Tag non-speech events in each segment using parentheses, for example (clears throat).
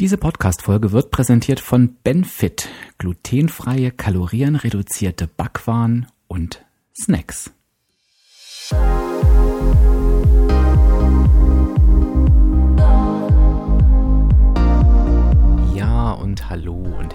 Diese Podcast-Folge wird präsentiert von Benfit, glutenfreie, kalorienreduzierte Backwaren und Snacks. Ja und hallo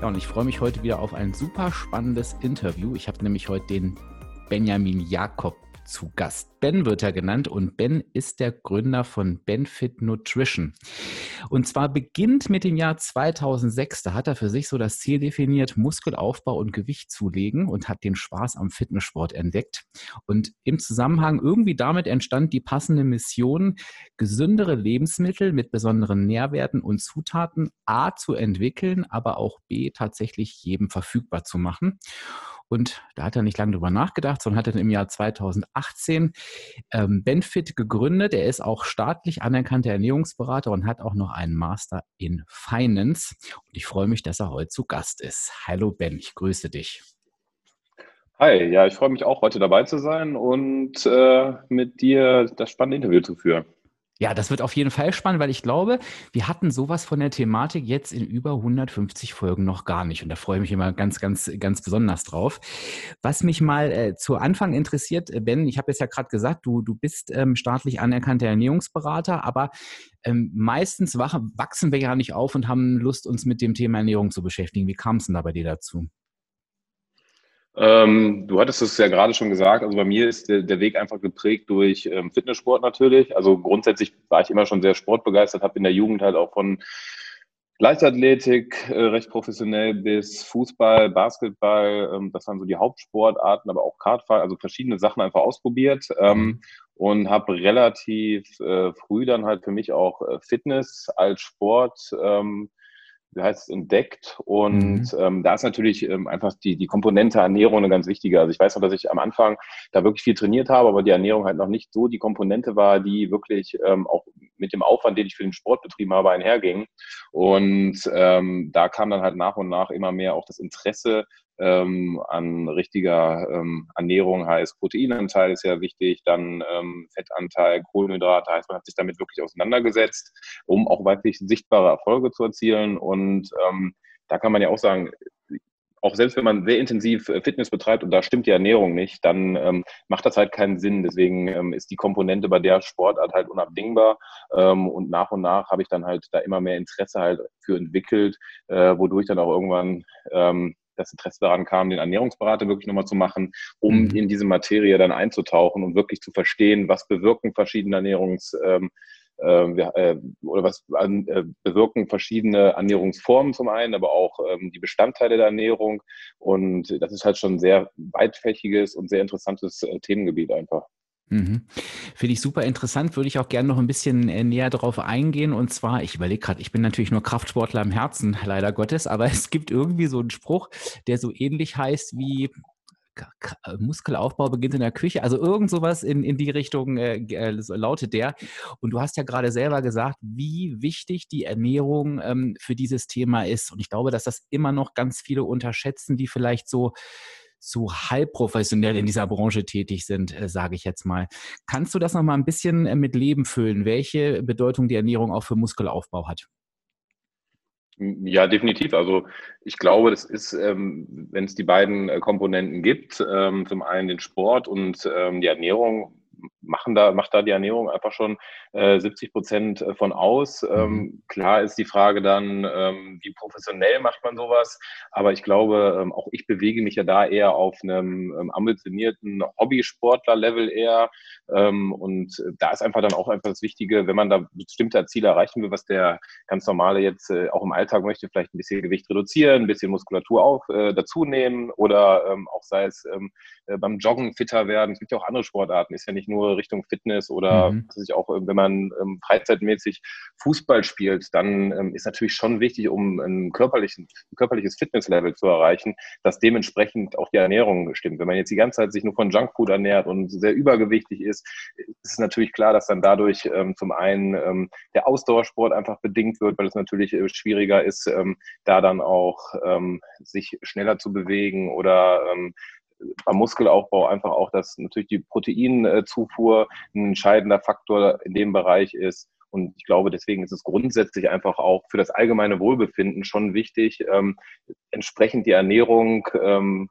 Ja, und ich freue mich heute wieder auf ein super spannendes Interview. Ich habe nämlich heute den Benjamin Jakob zu Gast. Ben wird er genannt und Ben ist der Gründer von Benfit Nutrition. Und zwar beginnt mit dem Jahr 2006. Da hat er für sich so das Ziel definiert, Muskelaufbau und Gewicht zulegen und hat den Spaß am Fitnesssport entdeckt. Und im Zusammenhang irgendwie damit entstand die passende Mission, gesündere Lebensmittel mit besonderen Nährwerten und Zutaten A zu entwickeln, aber auch B tatsächlich jedem verfügbar zu machen. Und da hat er nicht lange drüber nachgedacht, sondern hat dann im Jahr 2018 ähm, Benfit gegründet. Er ist auch staatlich anerkannter Ernährungsberater und hat auch noch einen Master in Finance. Und ich freue mich, dass er heute zu Gast ist. Hallo Ben, ich grüße dich. Hi, ja, ich freue mich auch, heute dabei zu sein und äh, mit dir das spannende Interview zu führen. Ja, das wird auf jeden Fall spannend, weil ich glaube, wir hatten sowas von der Thematik jetzt in über 150 Folgen noch gar nicht. Und da freue ich mich immer ganz, ganz, ganz besonders drauf. Was mich mal äh, zu Anfang interessiert, äh, Ben, ich habe jetzt ja gerade gesagt, du, du bist ähm, staatlich anerkannter Ernährungsberater, aber ähm, meistens wach, wachsen wir ja nicht auf und haben Lust, uns mit dem Thema Ernährung zu beschäftigen. Wie kam es denn da bei dir dazu? Ähm, du hattest es ja gerade schon gesagt, also bei mir ist der, der Weg einfach geprägt durch ähm, Fitnesssport natürlich. Also grundsätzlich war ich immer schon sehr sportbegeistert, habe in der Jugend halt auch von Leichtathletik äh, recht professionell bis Fußball, Basketball, ähm, das waren so die Hauptsportarten, aber auch Kartfahren, also verschiedene Sachen einfach ausprobiert ähm, und habe relativ äh, früh dann halt für mich auch äh, Fitness als Sport ähm, wie heißt es, entdeckt. Und mhm. ähm, da ist natürlich ähm, einfach die, die Komponente Ernährung eine ganz wichtige. Also ich weiß noch, dass ich am Anfang da wirklich viel trainiert habe, aber die Ernährung halt noch nicht so die Komponente war, die wirklich ähm, auch mit dem Aufwand, den ich für den Sport betrieben habe, einherging. Und ähm, da kam dann halt nach und nach immer mehr auch das Interesse ähm, an richtiger ähm, Ernährung heißt Proteinanteil ist ja wichtig, dann ähm, Fettanteil, Kohlenhydrate heißt, man hat sich damit wirklich auseinandergesetzt, um auch wirklich sichtbare Erfolge zu erzielen. Und ähm, da kann man ja auch sagen, auch selbst wenn man sehr intensiv äh, Fitness betreibt und da stimmt die Ernährung nicht, dann ähm, macht das halt keinen Sinn. Deswegen ähm, ist die Komponente bei der Sportart halt unabdingbar. Ähm, und nach und nach habe ich dann halt da immer mehr Interesse halt für entwickelt, äh, wodurch dann auch irgendwann ähm, das Interesse daran kam, den Ernährungsberater wirklich nochmal zu machen, um mhm. in diese Materie dann einzutauchen und wirklich zu verstehen, was bewirken verschiedene Ernährungs- ähm, ähm, äh, oder was äh, bewirken verschiedene Ernährungsformen zum einen, aber auch ähm, die Bestandteile der Ernährung. Und das ist halt schon ein sehr weitfächiges und sehr interessantes äh, Themengebiet einfach. Mhm. Finde ich super interessant, würde ich auch gerne noch ein bisschen äh, näher darauf eingehen. Und zwar, ich überlege gerade, ich bin natürlich nur Kraftsportler im Herzen, (laughs) leider Gottes, aber (laughs) es gibt irgendwie so einen Spruch, der so ähnlich heißt wie äh, Muskelaufbau beginnt in der Küche, also irgend sowas in, in die Richtung äh, äh lautet der. Und du hast ja gerade selber gesagt, wie wichtig die Ernährung ähm, für dieses Thema ist. Und ich glaube, dass das immer noch ganz viele unterschätzen, die vielleicht so so halb professionell in dieser Branche tätig sind, äh, sage ich jetzt mal. Kannst du das noch mal ein bisschen äh, mit Leben füllen, welche Bedeutung die Ernährung auch für Muskelaufbau hat? Ja, definitiv. Also ich glaube, das ist, ähm, wenn es die beiden äh, Komponenten gibt, ähm, zum einen den Sport und ähm, die Ernährung, machen da, macht da die Ernährung einfach schon äh, 70 Prozent äh, von aus. Ähm, mhm. klar ist die Frage dann, ähm, wie professionell macht man sowas? Aber ich glaube, ähm, auch ich bewege mich ja da eher auf einem ähm, ambitionierten Hobbysportler-Level eher. Ähm, und da ist einfach dann auch einfach das Wichtige, wenn man da bestimmte Ziele erreichen will, was der ganz normale jetzt äh, auch im Alltag möchte, vielleicht ein bisschen Gewicht reduzieren, ein bisschen Muskulatur auf, äh, dazu nehmen oder ähm, auch sei es äh, beim Joggen fitter werden. Es gibt ja auch andere Sportarten, ist ja nicht nur Richtung Fitness oder mhm. sich auch, wenn man ähm, freizeitmäßig Fußball spielt, dann ähm, ist natürlich schon wichtig, um ein, körperlichen, ein körperliches Fitnesslevel zu erreichen, dass dementsprechend auch die Ernährung stimmt. Wenn man jetzt die ganze Zeit sich nur von Junkfood ernährt und sehr übergewichtig ist, ist es natürlich klar, dass dann dadurch ähm, zum einen ähm, der Ausdauersport einfach bedingt wird, weil es natürlich äh, schwieriger ist, ähm, da dann auch ähm, sich schneller zu bewegen oder beim Muskelaufbau einfach auch, dass natürlich die Proteinzufuhr ein entscheidender Faktor in dem Bereich ist. Und ich glaube, deswegen ist es grundsätzlich einfach auch für das allgemeine Wohlbefinden schon wichtig, ähm, entsprechend die Ernährung ähm,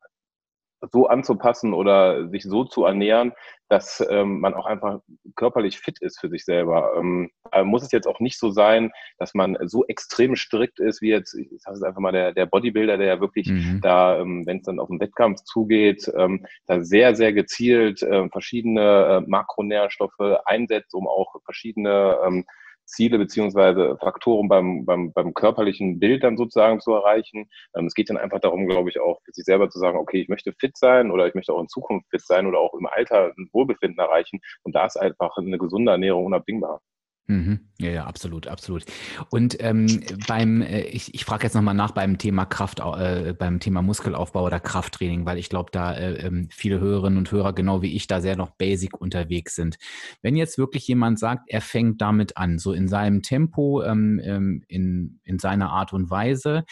so anzupassen oder sich so zu ernähren, dass ähm, man auch einfach körperlich fit ist für sich selber. Ähm, muss es jetzt auch nicht so sein, dass man so extrem strikt ist, wie jetzt, ich sage es einfach mal, der, der Bodybuilder, der ja wirklich mhm. da, ähm, wenn es dann auf den Wettkampf zugeht, ähm, da sehr, sehr gezielt äh, verschiedene äh, Makronährstoffe einsetzt, um auch verschiedene ähm, Ziele beziehungsweise Faktoren beim, beim, beim körperlichen Bild dann sozusagen zu erreichen. Ähm, es geht dann einfach darum, glaube ich, auch für sich selber zu sagen, okay, ich möchte fit sein oder ich möchte auch in Zukunft fit sein oder auch im Alter ein Wohlbefinden erreichen. Und da ist einfach eine gesunde Ernährung unabdingbar. Mhm. Ja, ja, absolut, absolut. Und ähm, beim, äh, ich, ich frage jetzt nochmal nach beim Thema Kraft, äh, beim Thema Muskelaufbau oder Krafttraining, weil ich glaube, da äh, ähm, viele Hörerinnen und Hörer, genau wie ich, da sehr noch basic unterwegs sind. Wenn jetzt wirklich jemand sagt, er fängt damit an, so in seinem Tempo, ähm, ähm in, in seiner Art und Weise,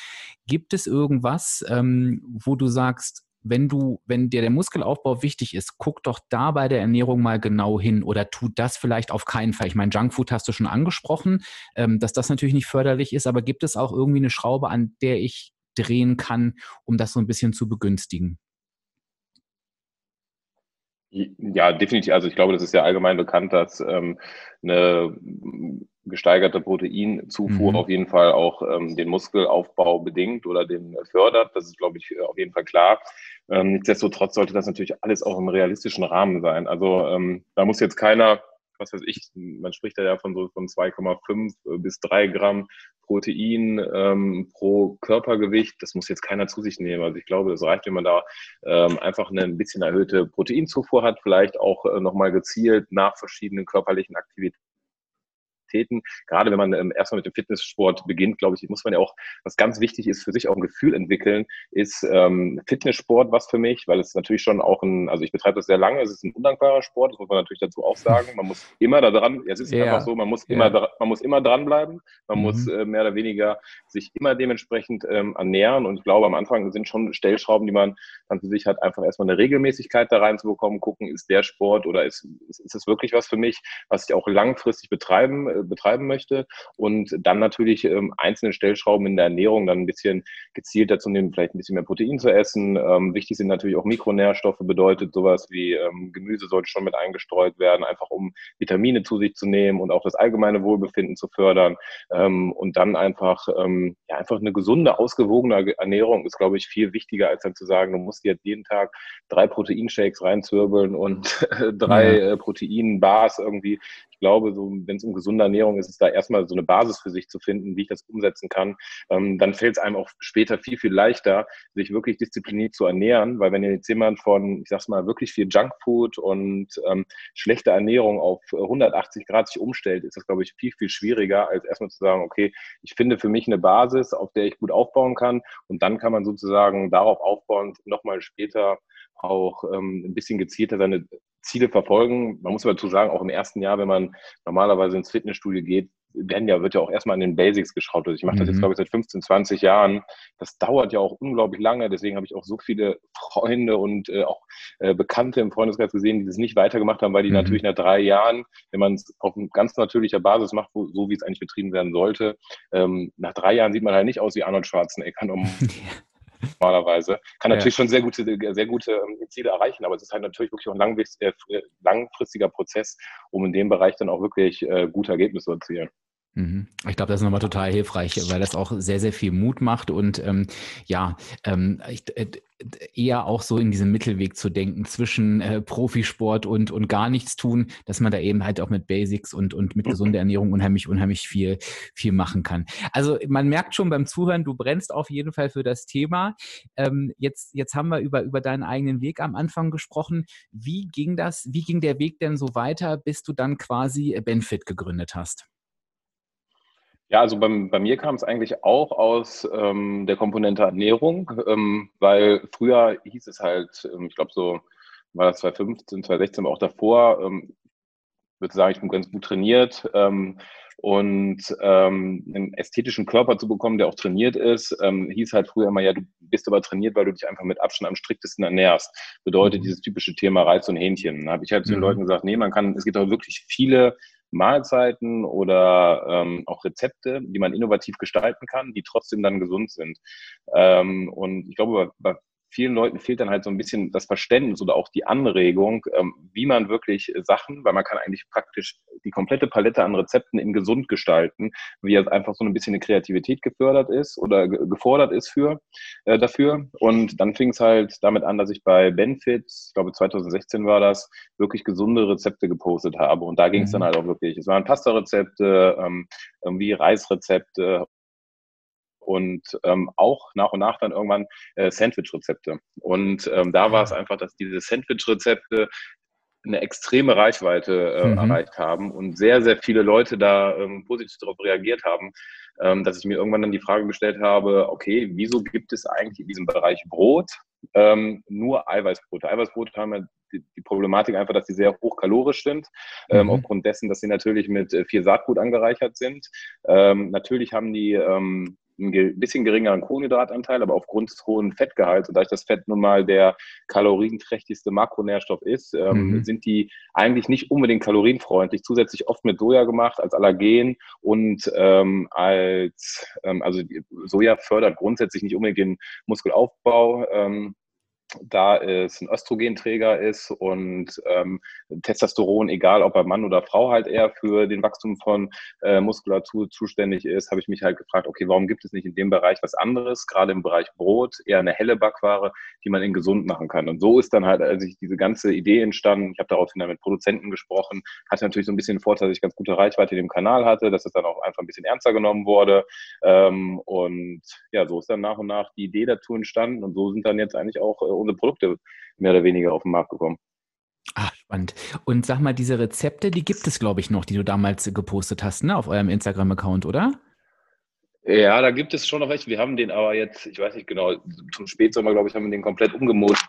gibt es irgendwas, ähm, wo du sagst, wenn du, wenn dir der Muskelaufbau wichtig ist, guck doch da bei der Ernährung mal genau hin oder tu das vielleicht auf keinen Fall. Ich meine, Junkfood hast du schon angesprochen, ähm, dass das natürlich nicht förderlich ist, aber gibt es auch irgendwie eine Schraube, an der ich drehen kann, um das so ein bisschen zu begünstigen? Ja, definitiv. Also ich glaube, das ist ja allgemein bekannt, dass ähm, eine gesteigerte Proteinzufuhr mhm. auf jeden Fall auch ähm, den Muskelaufbau bedingt oder den fördert. Das ist, glaube ich, auf jeden Fall klar. Ähm, nichtsdestotrotz sollte das natürlich alles auch im realistischen Rahmen sein. Also ähm, da muss jetzt keiner, was weiß ich, man spricht da ja von so von 2,5 bis 3 Gramm Protein ähm, pro Körpergewicht. Das muss jetzt keiner zu sich nehmen. Also ich glaube, das reicht, wenn man da ähm, einfach eine ein bisschen erhöhte Proteinzufuhr hat, vielleicht auch äh, nochmal gezielt nach verschiedenen körperlichen Aktivitäten Aktivitäten. Gerade wenn man ähm, erstmal mit dem Fitnesssport beginnt, glaube ich, muss man ja auch, was ganz wichtig ist, für sich auch ein Gefühl entwickeln, ist ähm, Fitnesssport was für mich, weil es natürlich schon auch ein, also ich betreibe das sehr lange, es ist ein undankbarer Sport, das muss man natürlich dazu auch sagen. Man muss immer da dran, ja, es ist ja. einfach so, man muss immer, ja. man muss immer dranbleiben, man mhm. muss äh, mehr oder weniger sich immer dementsprechend ähm, ernähren und ich glaube, am Anfang sind schon Stellschrauben, die man dann für sich hat, einfach erstmal eine Regelmäßigkeit da reinzubekommen, gucken, ist der Sport oder ist, ist, ist es wirklich was für mich, was ich auch langfristig betreiben, äh, betreiben möchte und dann natürlich ähm, einzelne Stellschrauben in der Ernährung dann ein bisschen gezielter zu nehmen, vielleicht ein bisschen mehr Protein zu essen. Ähm, wichtig sind natürlich auch Mikronährstoffe, bedeutet sowas wie ähm, Gemüse sollte schon mit eingestreut werden, einfach um Vitamine zu sich zu nehmen und auch das allgemeine Wohlbefinden zu fördern ähm, und dann einfach, ähm, ja, einfach eine gesunde, ausgewogene Ernährung ist, glaube ich, viel wichtiger, als dann zu sagen, du musst jetzt jeden Tag drei Proteinshakes reinzwirbeln und (laughs) drei ja. äh, Proteinbars irgendwie. Glaube, so, wenn es um gesunde Ernährung ist, ist da erstmal so eine Basis für sich zu finden, wie ich das umsetzen kann. Ähm, dann fällt es einem auch später viel, viel leichter, sich wirklich diszipliniert zu ernähren, weil wenn jetzt jemand von, ich sag's mal, wirklich viel Junkfood und ähm, schlechte Ernährung auf 180 Grad sich umstellt, ist das, glaube ich, viel, viel schwieriger, als erstmal zu sagen, okay, ich finde für mich eine Basis, auf der ich gut aufbauen kann und dann kann man sozusagen darauf aufbauend nochmal später auch ähm, ein bisschen gezielter seine Ziele verfolgen. Man muss aber dazu sagen, auch im ersten Jahr, wenn man normalerweise ins Fitnessstudio geht, werden ja, wird ja auch erstmal an den Basics geschaut. Also ich mache das jetzt, mhm. glaube ich, seit 15, 20 Jahren. Das dauert ja auch unglaublich lange. Deswegen habe ich auch so viele Freunde und äh, auch äh, Bekannte im Freundeskreis gesehen, die das nicht weitergemacht haben, weil die mhm. natürlich nach drei Jahren, wenn man es auf ganz natürlicher Basis macht, wo, so wie es eigentlich betrieben werden sollte, ähm, nach drei Jahren sieht man halt nicht aus wie Arnold Schwarzenegger. Um, (laughs) normalerweise. Kann natürlich ja. schon sehr gute, sehr gute ähm, Ziele erreichen, aber es ist halt natürlich wirklich auch ein äh, langfristiger Prozess, um in dem Bereich dann auch wirklich äh, gute Ergebnisse zu erzielen. Mhm. Ich glaube, das ist nochmal total hilfreich, weil das auch sehr, sehr viel Mut macht und ähm, ja, ähm, ich, äh, eher auch so in diesem Mittelweg zu denken zwischen äh, Profisport und, und gar nichts tun, dass man da eben halt auch mit Basics und, und mit gesunder Ernährung unheimlich, unheimlich viel, viel machen kann. Also man merkt schon beim Zuhören, du brennst auf jeden Fall für das Thema. Ähm, jetzt, jetzt haben wir über, über deinen eigenen Weg am Anfang gesprochen. Wie ging das, wie ging der Weg denn so weiter, bis du dann quasi Benfit gegründet hast? Ja, also beim, bei mir kam es eigentlich auch aus ähm, der Komponente Ernährung, ähm, weil früher hieß es halt, ähm, ich glaube so war das 2015, 2016, aber auch davor, ähm, ich würde sagen, ich bin ganz gut trainiert ähm, und ähm, einen ästhetischen Körper zu bekommen, der auch trainiert ist, ähm, hieß halt früher immer, ja, du bist aber trainiert, weil du dich einfach mit Abstand am striktesten ernährst. Bedeutet mhm. dieses typische Thema Reiz und Hähnchen. Da habe ich halt zu den mhm. Leuten gesagt, nee, man kann, es gibt auch wirklich viele Mahlzeiten oder ähm, auch Rezepte, die man innovativ gestalten kann, die trotzdem dann gesund sind. Ähm, und ich glaube, bei, vielen Leuten fehlt dann halt so ein bisschen das Verständnis oder auch die Anregung, ähm, wie man wirklich Sachen, weil man kann eigentlich praktisch die komplette Palette an Rezepten in gesund gestalten, wie jetzt einfach so ein bisschen eine Kreativität gefördert ist oder gefordert ist für äh, dafür. Und dann fing es halt damit an, dass ich bei Benfit, ich glaube 2016 war das, wirklich gesunde Rezepte gepostet habe. Und da ging es mhm. dann halt auch wirklich. Es waren Pasta-Rezepte, ähm, irgendwie Reisrezepte und ähm, auch nach und nach dann irgendwann äh, Sandwich-Rezepte. Und ähm, da war es ah. einfach, dass diese Sandwich-Rezepte eine extreme Reichweite äh, mhm. erreicht haben und sehr, sehr viele Leute da ähm, positiv darauf reagiert haben, ähm, dass ich mir irgendwann dann die Frage gestellt habe, okay, wieso gibt es eigentlich in diesem Bereich Brot ähm, nur Eiweißbrote? Eiweißbrote haben ja die, die, Problematik einfach, dass sie sehr hochkalorisch sind, ähm, mhm. aufgrund dessen, dass sie natürlich mit äh, viel Saatgut angereichert sind. Ähm, natürlich haben die ähm, einen bisschen geringeren Kohlenhydratanteil, aber aufgrund des hohen Fettgehalts und da das Fett nun mal der kalorienträchtigste Makronährstoff ist, ähm, mhm. sind die eigentlich nicht unbedingt kalorienfreundlich. Zusätzlich oft mit Soja gemacht als Allergen und ähm, als, ähm, also Soja fördert grundsätzlich nicht unbedingt den Muskelaufbau. Ähm, da es ein Östrogenträger ist und ähm, Testosteron, egal ob bei Mann oder Frau, halt eher für den Wachstum von äh, Muskulatur zuständig ist, habe ich mich halt gefragt, okay, warum gibt es nicht in dem Bereich was anderes, gerade im Bereich Brot, eher eine helle Backware, die man in gesund machen kann. Und so ist dann halt, als ich diese ganze Idee entstanden, ich habe daraufhin dann mit Produzenten gesprochen, hatte natürlich so ein bisschen den Vorteil, dass ich ganz gute Reichweite in dem Kanal hatte, dass es dann auch einfach ein bisschen ernster genommen wurde. Ähm, und ja, so ist dann nach und nach die Idee dazu entstanden und so sind dann jetzt eigentlich auch äh, unsere Produkte mehr oder weniger auf den Markt gekommen. Ah, spannend. Und sag mal, diese Rezepte, die gibt es, glaube ich, noch, die du damals gepostet hast, ne, auf eurem Instagram-Account, oder? Ja, da gibt es schon noch welche. Wir haben den aber jetzt, ich weiß nicht genau, zum Spätsommer, glaube ich, haben wir den komplett umgemodelt.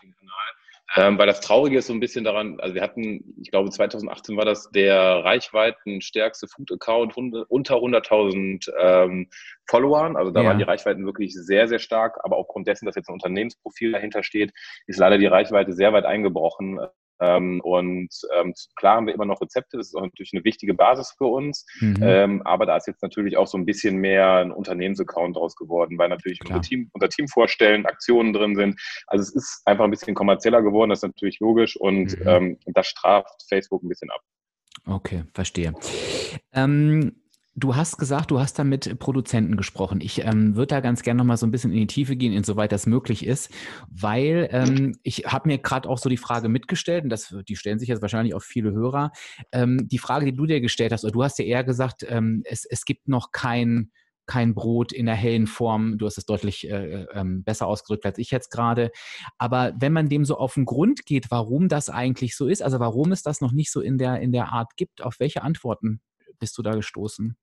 Ähm, weil das Traurige ist so ein bisschen daran, also wir hatten, ich glaube 2018 war das der reichweitenstärkste Food-Account unter 100.000 ähm, Followern. Also da ja. waren die Reichweiten wirklich sehr, sehr stark. Aber aufgrund dessen, dass jetzt ein Unternehmensprofil dahinter steht, ist leider die Reichweite sehr weit eingebrochen. Ähm, und ähm, klar haben wir immer noch Rezepte, das ist auch natürlich eine wichtige Basis für uns. Mhm. Ähm, aber da ist jetzt natürlich auch so ein bisschen mehr ein Unternehmensaccount draus geworden, weil natürlich unser Team, unser Team vorstellen, Aktionen drin sind. Also es ist einfach ein bisschen kommerzieller geworden, das ist natürlich logisch und mhm. Ähm, das straft Facebook ein bisschen ab. Okay, verstehe. Ähm, Du hast gesagt, du hast da mit Produzenten gesprochen. Ich ähm, würde da ganz gerne noch mal so ein bisschen in die Tiefe gehen, insoweit das möglich ist, weil ähm, ich habe mir gerade auch so die Frage mitgestellt, und das, die stellen sich jetzt wahrscheinlich auch viele Hörer, ähm, die Frage, die du dir gestellt hast, oder du hast ja eher gesagt, ähm, es, es gibt noch kein, kein Brot in der hellen Form. Du hast es deutlich äh, äh, besser ausgedrückt als ich jetzt gerade. Aber wenn man dem so auf den Grund geht, warum das eigentlich so ist, also warum es das noch nicht so in der, in der Art gibt, auf welche Antworten bist du da gestoßen?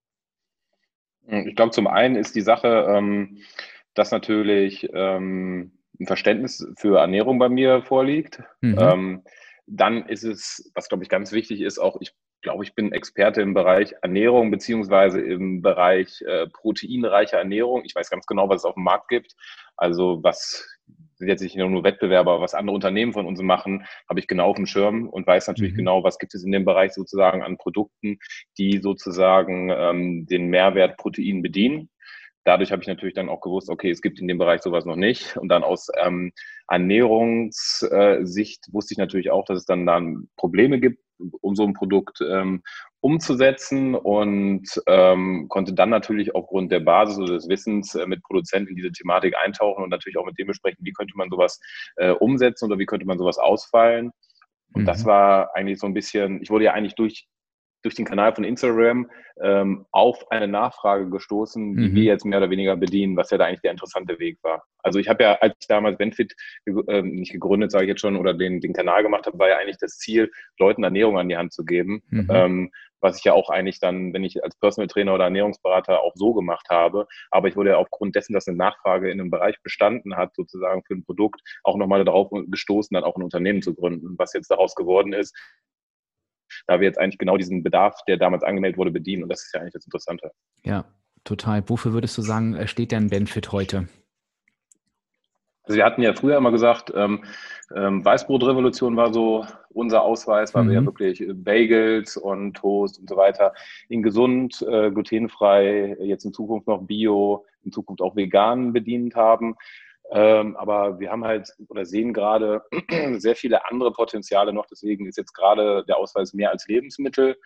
Hm, ich glaube, zum einen ist die Sache, ähm, dass natürlich ähm, ein Verständnis für Ernährung bei mir vorliegt. Mhm. Ähm, dann ist es, was glaube ich ganz wichtig ist, auch ich glaube, ich bin Experte im Bereich Ernährung beziehungsweise im Bereich äh, proteinreicher Ernährung. Ich weiß ganz genau, was es auf dem Markt gibt. Also was sind jetzt nicht nur Wettbewerber, was andere Unternehmen von uns machen, habe ich genau auf dem Schirm und weiß natürlich mhm. genau, was gibt es in dem Bereich sozusagen an Produkten, die sozusagen ähm, den Mehrwert Protein bedienen. Dadurch habe ich natürlich dann auch gewusst, okay, es gibt in dem Bereich sowas noch nicht. Und dann aus ähm, Ernährungssicht wusste ich natürlich auch, dass es dann dann Probleme gibt, um so ein Produkt ähm, umzusetzen und ähm, konnte dann natürlich aufgrund der Basis oder des Wissens äh, mit Produzenten in diese Thematik eintauchen und natürlich auch mit dem besprechen, wie könnte man sowas äh, umsetzen oder wie könnte man sowas ausfallen. Und mhm. das war eigentlich so ein bisschen, ich wurde ja eigentlich durch durch den Kanal von Instagram ähm, auf eine Nachfrage gestoßen, die mhm. wir jetzt mehr oder weniger bedienen, was ja da eigentlich der interessante Weg war. Also ich habe ja, als ich damals Benefit äh, nicht gegründet, sage ich jetzt schon, oder den, den Kanal gemacht habe, war ja eigentlich das Ziel, Leuten Ernährung an die Hand zu geben. Mhm. Ähm, was ich ja auch eigentlich dann, wenn ich als Personal Trainer oder Ernährungsberater auch so gemacht habe. Aber ich wurde ja aufgrund dessen, dass eine Nachfrage in einem Bereich bestanden hat, sozusagen für ein Produkt, auch nochmal darauf gestoßen, dann auch ein Unternehmen zu gründen. Was jetzt daraus geworden ist, da wir jetzt eigentlich genau diesen Bedarf, der damals angemeldet wurde, bedienen. Und das ist ja eigentlich das Interessante. Ja, total. Wofür würdest du sagen, äh, steht denn Benefit heute? Also wir hatten ja früher immer gesagt, ähm, ähm, Weißbrotrevolution war so unser Ausweis, weil mhm. wir ja mhm. wirklich Bagels und Toast und so weiter in gesund, äh, glutenfrei, jetzt in Zukunft noch Bio, in Zukunft auch vegan bedient haben. Ähm, aber wir haben halt oder sehen gerade (clears throat) sehr viele andere Potenziale noch. Deswegen ist jetzt gerade der Ausweis mehr als Lebensmittel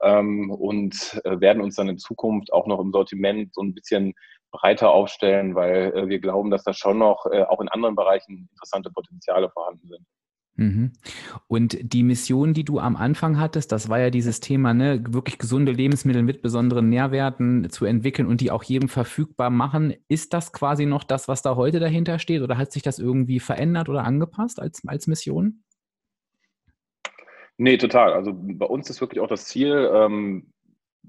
ähm, und äh, werden uns dann in Zukunft auch noch im Sortiment so ein bisschen breiter aufstellen, weil äh, wir glauben, dass da schon noch äh, auch in anderen Bereichen interessante Potenziale vorhanden sind. Mhm. Und die Mission, die du am Anfang hattest, das war ja dieses Thema, ne, wirklich gesunde Lebensmittel mit besonderen Nährwerten zu entwickeln und die auch jedem verfügbar machen. Ist das quasi noch das, was da heute dahinter steht oder hat sich das irgendwie verändert oder angepasst als, als Mission? Nee, total. Also bei uns ist wirklich auch das Ziel, ähm,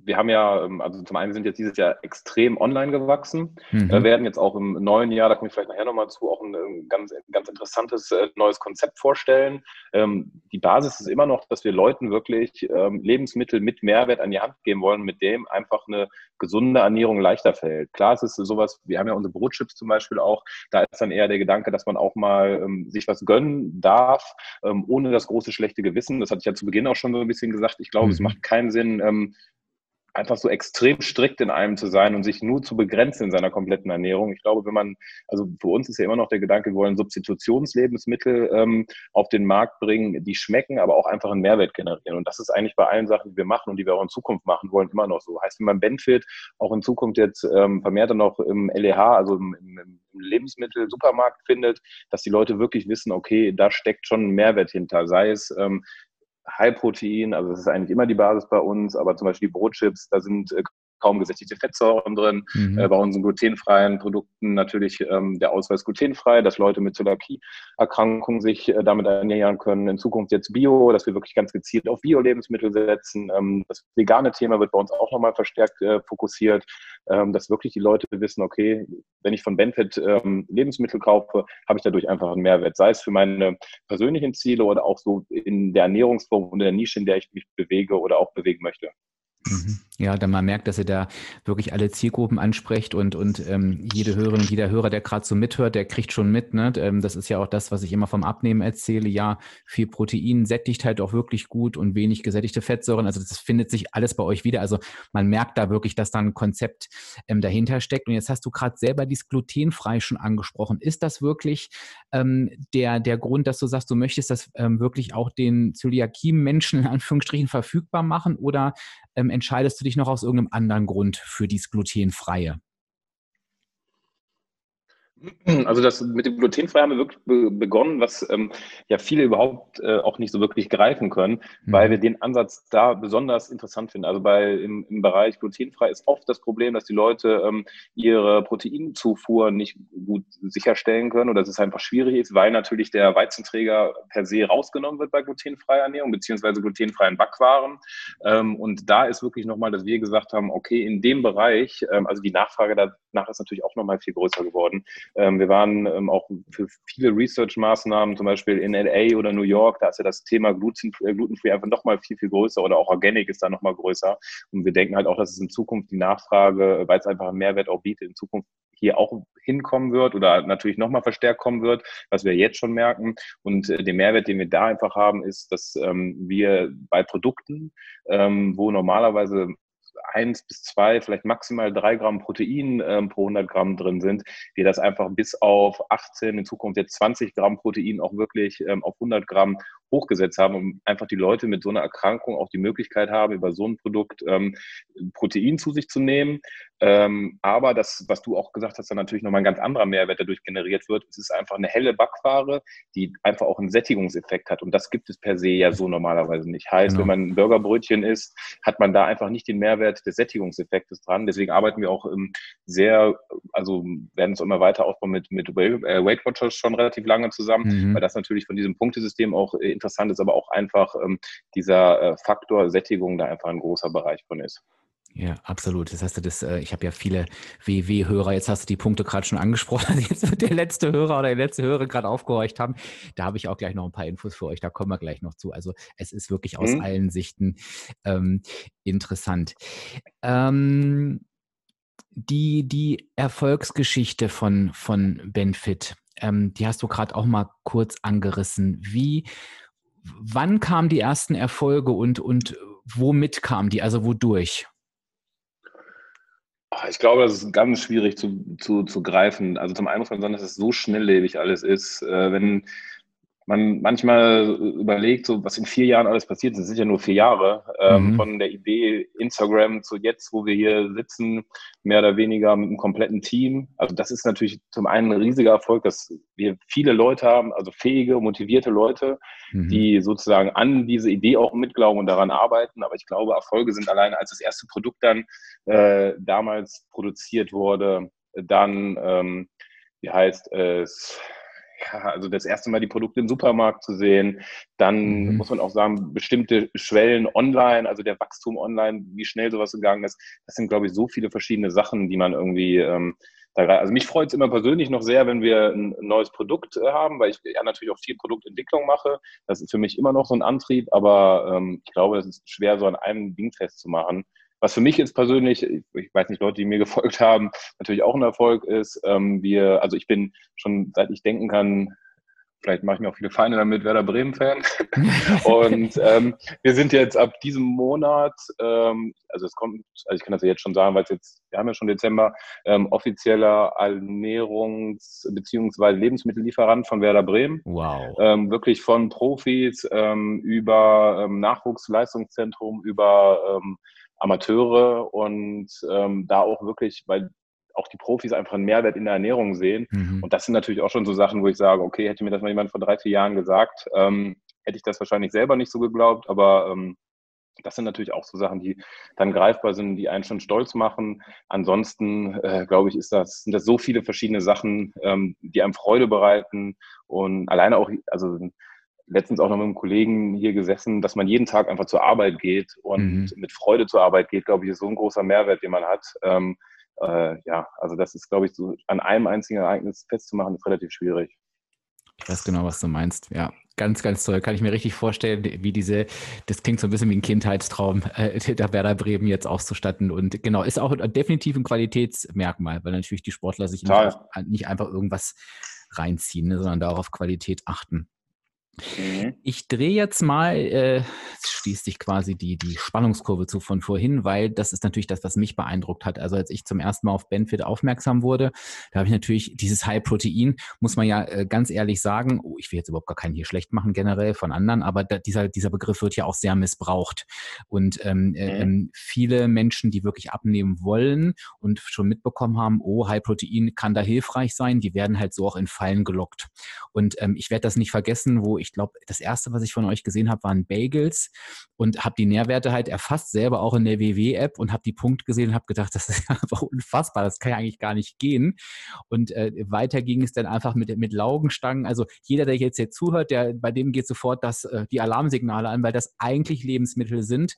wir haben ja, ähm, also zum einen sind jetzt dieses Jahr extrem online gewachsen, mhm. wir werden jetzt auch im neuen Jahr, da komme ich vielleicht nachher nochmal zu, auch ein ganz, ganz interessantes äh, neues Konzept vorstellen. Ähm, die Basis ist immer noch, dass wir Leuten wirklich ähm, Lebensmittel mit Mehrwert an die Hand geben wollen, mit dem einfach eine gesunde Ernährung leichter fällt. Klar, es ist sowas, wir haben ja unsere Brotchips zum Beispiel auch, da ist dann eher der Gedanke, dass man auch mal sich was gönnen darf, ohne das große schlechte Gewissen. Das hatte ich ja zu Beginn auch schon so ein bisschen gesagt. Ich glaube, mhm. es macht keinen Sinn, einfach so extrem strikt in einem zu sein und sich nur zu begrenzen in seiner kompletten Ernährung. Ich glaube, wenn man, also für uns ist ja immer noch der Gedanke, wir wollen Substitutionslebensmittel ähm, auf den Markt bringen, die schmecken, aber auch einfach einen Mehrwert generieren. Und das ist eigentlich bei allen Sachen, die wir machen und die wir auch in Zukunft machen wollen, immer noch so. Heißt, wenn man Benefit auch in Zukunft jetzt ähm, vermehrt noch im LEH, also im, im, im Lebensmittel-Supermarkt findet, dass die Leute wirklich wissen, okay, da steckt schon ein Mehrwert hinter. Sei es ähm, High Protein, also das ist eigentlich immer die Basis bei uns, aber zum Beispiel die Brotchips, da sind äh, kaum gesättigte Fettsäuren drin. Mhm. Äh, bei unseren glutenfreien Produkten natürlich ähm, der Ausweis glutenfrei, dass Leute mit Zöliakie-Erkrankungen sich äh, damit ernähren können. In Zukunft jetzt Bio, dass wir wirklich ganz gezielt auf Bio-Lebensmittel setzen. Ähm, das vegane Thema wird bei uns auch nochmal verstärkt äh, fokussiert, ähm, dass wirklich die Leute wissen, okay, wenn ich von Benefit ähm, Lebensmittel kaufe, habe ich dadurch einfach einen Mehrwert, sei es für meine persönlichen Ziele oder auch so in der Ernährungsform und der Nische, in der ich mich bewege oder auch bewegen möchte. Mhm. Ja, dann man merkt, dass ihr da wirklich alle Zielgruppen ansprecht und, und ähm, jede Hörerin jeder Hörer, der gerade so mithört, der kriegt schon mit. Ne? Ähm, das ist ja auch das, was ich immer vom Abnehmen erzähle. Ja, viel Protein sättigt halt auch wirklich gut und wenig gesättigte Fettsäuren. Also das findet sich alles bei euch wieder. Also man merkt da wirklich, dass da ein Konzept ähm, dahinter steckt. Und jetzt hast du gerade selber dieses glutenfrei schon angesprochen. Ist das wirklich ähm, der, der Grund, dass du sagst, du möchtest das ähm, wirklich auch den Zöliakie-Menschen in Anführungsstrichen verfügbar machen oder ähm, entscheidest du dich noch aus irgendeinem anderen Grund für dieses Glutenfreie? Also das mit dem glutenfrei haben wir wirklich begonnen, was ähm, ja viele überhaupt äh, auch nicht so wirklich greifen können, mhm. weil wir den Ansatz da besonders interessant finden. Also bei im, im Bereich glutenfrei ist oft das Problem, dass die Leute ähm, ihre Proteinzufuhr nicht gut sicherstellen können oder dass es einfach schwierig ist, weil natürlich der Weizenträger per se rausgenommen wird bei glutenfreier Ernährung beziehungsweise glutenfreien Backwaren. Ähm, und da ist wirklich nochmal, dass wir gesagt haben, okay, in dem Bereich, ähm, also die Nachfrage danach ist natürlich auch nochmal viel größer geworden wir waren ähm, auch für viele Research-Maßnahmen, zum Beispiel in LA oder New York, da ist ja das Thema äh, Glutenfree einfach nochmal viel, viel größer oder auch Organic ist da nochmal größer. Und wir denken halt auch, dass es in Zukunft die Nachfrage, weil es einfach einen Mehrwert auch bietet, in Zukunft hier auch hinkommen wird oder natürlich nochmal verstärkt kommen wird, was wir jetzt schon merken. Und äh, der Mehrwert, den wir da einfach haben, ist, dass ähm, wir bei Produkten, ähm, wo normalerweise eins bis zwei, vielleicht maximal drei Gramm Protein ähm, pro 100 Gramm drin sind, wir das einfach bis auf 18, in Zukunft jetzt 20 Gramm Protein auch wirklich ähm, auf 100 Gramm hochgesetzt haben, um einfach die Leute mit so einer Erkrankung auch die Möglichkeit haben, über so ein Produkt ähm, Protein zu sich zu nehmen. Ähm, aber das, was du auch gesagt hast, dann natürlich nochmal ein ganz anderer Mehrwert dadurch generiert wird. Es ist einfach eine helle Backware, die einfach auch einen Sättigungseffekt hat. Und das gibt es per se ja so normalerweise nicht. Heißt, genau. wenn man ein Burgerbrötchen isst, hat man da einfach nicht den Mehrwert des Sättigungseffektes dran. Deswegen arbeiten wir auch ähm, sehr, also werden es immer weiter aufbauen mit, mit äh, Weight Watchers schon relativ lange zusammen, mhm. weil das natürlich von diesem Punktesystem auch äh, interessant ist, aber auch einfach ähm, dieser äh, Faktor Sättigung da einfach ein großer Bereich von ist. Ja, absolut. Das heißt, das, ich habe ja viele WW-Hörer, jetzt hast du die Punkte gerade schon angesprochen, (laughs) jetzt wird der letzte Hörer oder die letzte Hörerin gerade aufgehorcht haben. Da habe ich auch gleich noch ein paar Infos für euch, da kommen wir gleich noch zu. Also es ist wirklich aus mhm. allen Sichten ähm, interessant. Ähm, die, die Erfolgsgeschichte von, von Benfit, ähm, die hast du gerade auch mal kurz angerissen. Wie, wann kamen die ersten Erfolge und, und womit kamen die, also wodurch? Ich glaube, das ist ganz schwierig zu, zu, zu greifen. Also zum einen muss man sagen, dass es so schnelllebig alles ist. Äh, wenn man manchmal überlegt, so was in vier Jahren alles passiert, das sind ja nur vier Jahre, ähm, mhm. von der Idee Instagram zu jetzt, wo wir hier sitzen, mehr oder weniger mit einem kompletten Team. Also das ist natürlich zum einen ein riesiger Erfolg, dass wir viele Leute haben, also fähige, motivierte Leute, mhm. die sozusagen an diese Idee auch mitglauben und daran arbeiten. Aber ich glaube, Erfolge sind alleine, als das erste Produkt dann äh, damals produziert wurde, dann, ähm, wie heißt es, ja, also das erste Mal die Produkte im Supermarkt zu sehen, dann mhm. muss man auch sagen, bestimmte Schwellen online, also der Wachstum online, wie schnell sowas gegangen ist, das sind, glaube ich, so viele verschiedene Sachen, die man irgendwie ähm, da Also mich freut es immer persönlich noch sehr, wenn wir ein neues Produkt äh, haben, weil ich ja natürlich auch viel Produktentwicklung mache. Das ist für mich immer noch so ein Antrieb, aber ähm, ich glaube, es ist schwer, so an einem Ding festzumachen. Was für mich jetzt persönlich, ich weiß nicht, Leute, die mir (laughs) gefolgt haben, natürlich auch ein Erfolg ist. Ähm, wir, also ich bin schon, seit ich denken kann, vielleicht mache ich mir auch viele Feinde damit, Werder Bremen-Fan. (laughs) und ähm, wir sind jetzt ab diesem Monat, ähm, also es kommt, also ich kann das ja jetzt schon sagen, weil es jetzt, wir haben ja schon Dezember, ähm, offizieller Ernährungs- bzw. Lebensmittellieferant von Werder Bremen. Wow. Ähm, wirklich von Profis ähm, über ähm, Nachwuchsleistungszentrum, über Amateure und ähm, da auch wirklich, weil auch die Profis einfach einen Mehrwert in der Ernährung sehen. Mhm. Und das sind natürlich auch schon so Sachen, wo ich sage, okay, hätte mir das mal jemand vor drei, vier Jahren gesagt, ähm, hätte ich das wahrscheinlich selber nicht so geglaubt, aber ähm, das sind natürlich auch so Sachen, die dann greifbar sind, die einen schon stolz machen. Ansonsten, äh, glaube ich, ist das, sind das so viele verschiedene Sachen, ähm, die einem Freude bereiten und alleine auch, also letztens auch noch mit einem Kollegen hier gesessen, dass man jeden Tag einfach zur Arbeit geht und mhm. mit Freude zur Arbeit geht, glaube ich, ist so ein großer Mehrwert, den man hat. Ähm, äh, ja, also das ist, glaube ich, so an einem einzigen Ereignis festzumachen, ist relativ schwierig. Ich weiß genau, was du meinst. Ja, ganz, ganz toll. Kann ich mir richtig vorstellen, wie diese, das klingt so ein bisschen wie ein Kindheitstraum, (laughs) äh, der Werder Bremen jetzt auszustatten. Und genau, ist auch definitiv ein Qualitätsmerkmal, weil natürlich die Sportler sich nicht, nicht, einfach irgendwas reinziehen, ne, sondern darauf Qualität achten. Mhm. Ich drehe jetzt mal, äh, schließt sich quasi die, die Spannungskurve zu von vorhin, weil das ist natürlich das, was mich beeindruckt hat. Also als ich zum ersten Mal auf Benfit aufmerksam wurde, da habe ich natürlich dieses High Protein, muss man ja äh, ganz ehrlich sagen, oh, ich will jetzt überhaupt gar keinen hier schlecht machen generell von anderen, aber da, dieser, dieser Begriff wird ja auch sehr missbraucht. Und ähm, äh, mhm. äh, viele Menschen, die wirklich abnehmen wollen und schon mitbekommen haben, oh, High Protein kann da hilfreich sein, die werden halt so auch in Fallen gelockt. Und ähm, ich werde das nicht vergessen, wo ich ich glaube, das erste, was ich von euch gesehen habe, waren Bagels und habe die Nährwerte halt erfasst, selber auch in der WW-App und habe die Punkte gesehen und habe gedacht, (laughs) das ist einfach unfassbar, das kann ja eigentlich gar nicht gehen. Und äh, weiter ging es dann einfach mit, mit Laugenstangen. Also jeder, der jetzt hier zuhört, der, bei dem geht sofort das, äh, die Alarmsignale an, weil das eigentlich Lebensmittel sind,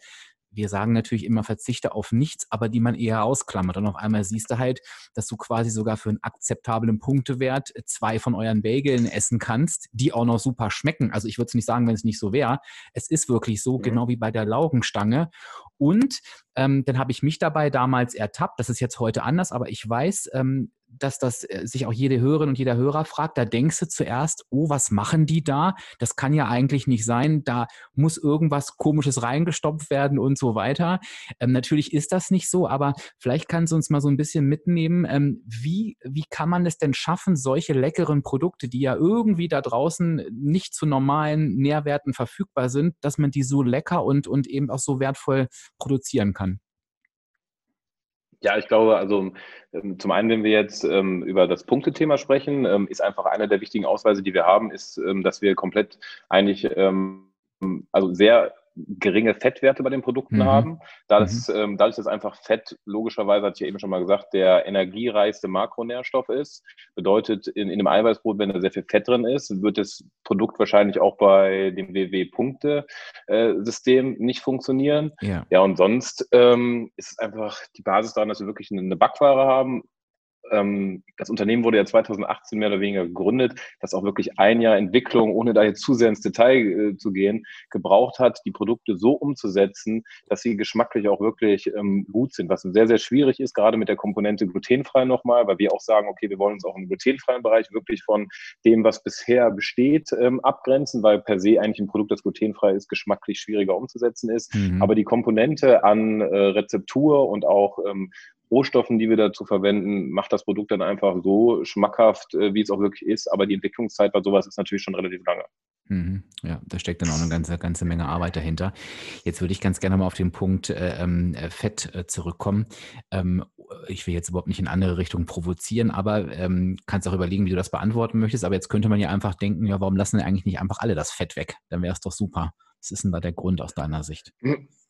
wir sagen natürlich immer, verzichte auf nichts, aber die man eher ausklammert. Und auf einmal siehst du halt, dass du quasi sogar für einen akzeptablen Punktewert zwei von euren Bageln essen kannst, die auch noch super schmecken. Also ich würde es nicht sagen, wenn es nicht so wäre. Es ist wirklich so, mhm. genau wie bei der Laugenstange. Und ähm, dann habe ich mich dabei damals ertappt. Das ist jetzt heute anders, aber ich weiß, ähm, dass das äh, sich auch jede Hörerin und jeder Hörer fragt. Da denkst du zuerst, oh, was machen die da? Das kann ja eigentlich nicht sein. Da muss irgendwas Komisches reingestopft werden und so weiter. Ähm, natürlich ist das nicht so, aber vielleicht kannst du uns mal so ein bisschen mitnehmen. Ähm, wie, wie kann man es denn schaffen, solche leckeren Produkte, die ja irgendwie da draußen nicht zu normalen Nährwerten verfügbar sind, dass man die so lecker und, und eben auch so wertvoll produzieren kann? Ja, ich glaube, also ähm, zum einen, wenn wir jetzt ähm, über das Punktethema sprechen, ähm, ist einfach einer der wichtigen Ausweise, die wir haben, ist, ähm, dass wir komplett eigentlich ähm, also sehr geringe Fettwerte bei den Produkten mhm. haben. Da das, mhm. ähm, dadurch, dass einfach Fett, logischerweise, hatte ich ja eben schon mal gesagt, der energiereichste Makronährstoff ist, bedeutet in, in einem Eiweißbrot, wenn da sehr viel Fett drin ist, wird das Produkt wahrscheinlich auch bei dem WW-Punkte-System nicht funktionieren. Ja. ja, und sonst ähm, ist es einfach die Basis daran, dass wir wirklich eine Backware haben, ähm, das Unternehmen wurde ja 2018 mehr oder weniger gegründet, das auch wirklich ein Jahr Entwicklung, ohne da jetzt zu sehr ins Detail äh, zu gehen, gebraucht hat, die Produkte so umzusetzen, dass sie geschmacklich auch wirklich ähm, gut sind, was sehr, sehr schwierig ist, gerade mit der Komponente glutenfrei nochmal, weil wir auch sagen, okay, wir wollen uns auch im glutenfreien Bereich wirklich von dem, was bisher besteht, ähm, abgrenzen, weil per se eigentlich ein Produkt, das glutenfrei ist, geschmacklich schwieriger umzusetzen ist. Mhm. Aber die Komponente an äh, Rezeptur und auch ähm, Rohstoffen, die wir dazu verwenden, macht das Produkt dann einfach so schmackhaft, äh, wie es auch wirklich ist. Aber die Entwicklungszeit bei sowas ist natürlich schon relativ lange. Mhm. Ja, da steckt dann auch eine ganze, ganze Menge Arbeit dahinter. Jetzt würde ich ganz gerne mal auf den Punkt äh, ähm, äh, Fett äh, zurückkommen. Ähm, ich will jetzt überhaupt nicht in andere Richtungen provozieren, aber ähm, kannst auch überlegen, wie du das beantworten möchtest. Aber jetzt könnte man ja einfach denken, ja, warum lassen wir eigentlich nicht einfach alle das Fett weg? Dann wäre es doch super. Was ist denn da der Grund aus deiner Sicht? (laughs)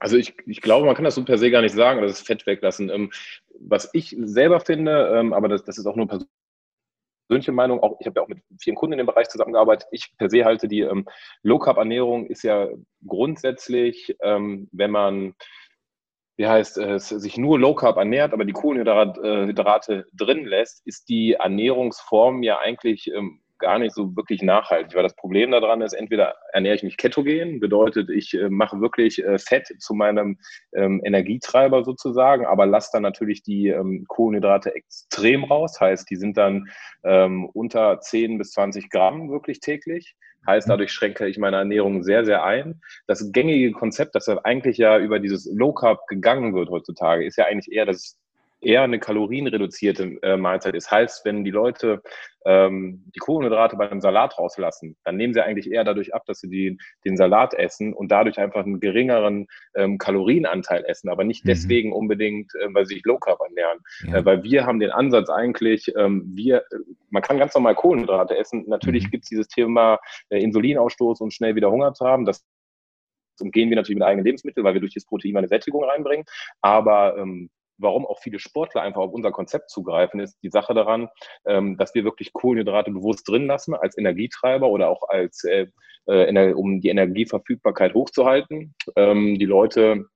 Also ich, ich glaube, man kann das so per se gar nicht sagen, das ist Fett weglassen. Ähm, was ich selber finde, ähm, aber das, das ist auch nur persönliche Meinung, auch ich habe ja auch mit vielen Kunden in dem Bereich zusammengearbeitet. Ich per se halte die ähm, Low Carb Ernährung ist ja grundsätzlich, wenn man wie heißt es, sich nur Low Carb ernährt, aber die Kohlenhydrate äh, drin lässt, ist die Ernährungsform ja eigentlich gar nicht so wirklich nachhaltig, weil das Problem daran ist, entweder ernähre ich mich ketogen, bedeutet, ich äh, mache wirklich äh, Fett zu meinem ähm, Energietreiber sozusagen, aber lasse dann natürlich die ähm, Kohlenhydrate extrem raus, heißt, die sind dann ähm, unter 10 bis 20 Gramm wirklich täglich. Heißt, dadurch schränke ich meine Ernährung sehr, sehr ein. Das gängige Konzept, das eigentlich ja über dieses Low Carb gegangen wird heutzutage, ist ja eigentlich eher das eher eine kalorienreduzierte äh, Mahlzeit ist. Heißt, wenn die Leute ähm, die Kohlenhydrate bei einem Salat rauslassen, dann nehmen sie eigentlich eher dadurch ab, dass sie die, den Salat essen und dadurch einfach einen geringeren ähm, Kalorienanteil essen, aber nicht mhm. deswegen unbedingt, äh, weil sie sich Low Carb ernähren. Ja. Äh, weil wir haben den Ansatz eigentlich, ähm, wir, man kann ganz normal Kohlenhydrate essen. Natürlich mhm. gibt es dieses Thema äh, Insulinausstoß und schnell wieder Hunger zu haben. Das umgehen wir natürlich mit eigenen Lebensmitteln, weil wir durch das Protein eine Sättigung reinbringen. Aber ähm, warum auch viele Sportler einfach auf unser Konzept zugreifen, ist die Sache daran, ähm, dass wir wirklich Kohlenhydrate bewusst drin lassen als Energietreiber oder auch als, äh, äh, um die Energieverfügbarkeit hochzuhalten. Ähm, die Leute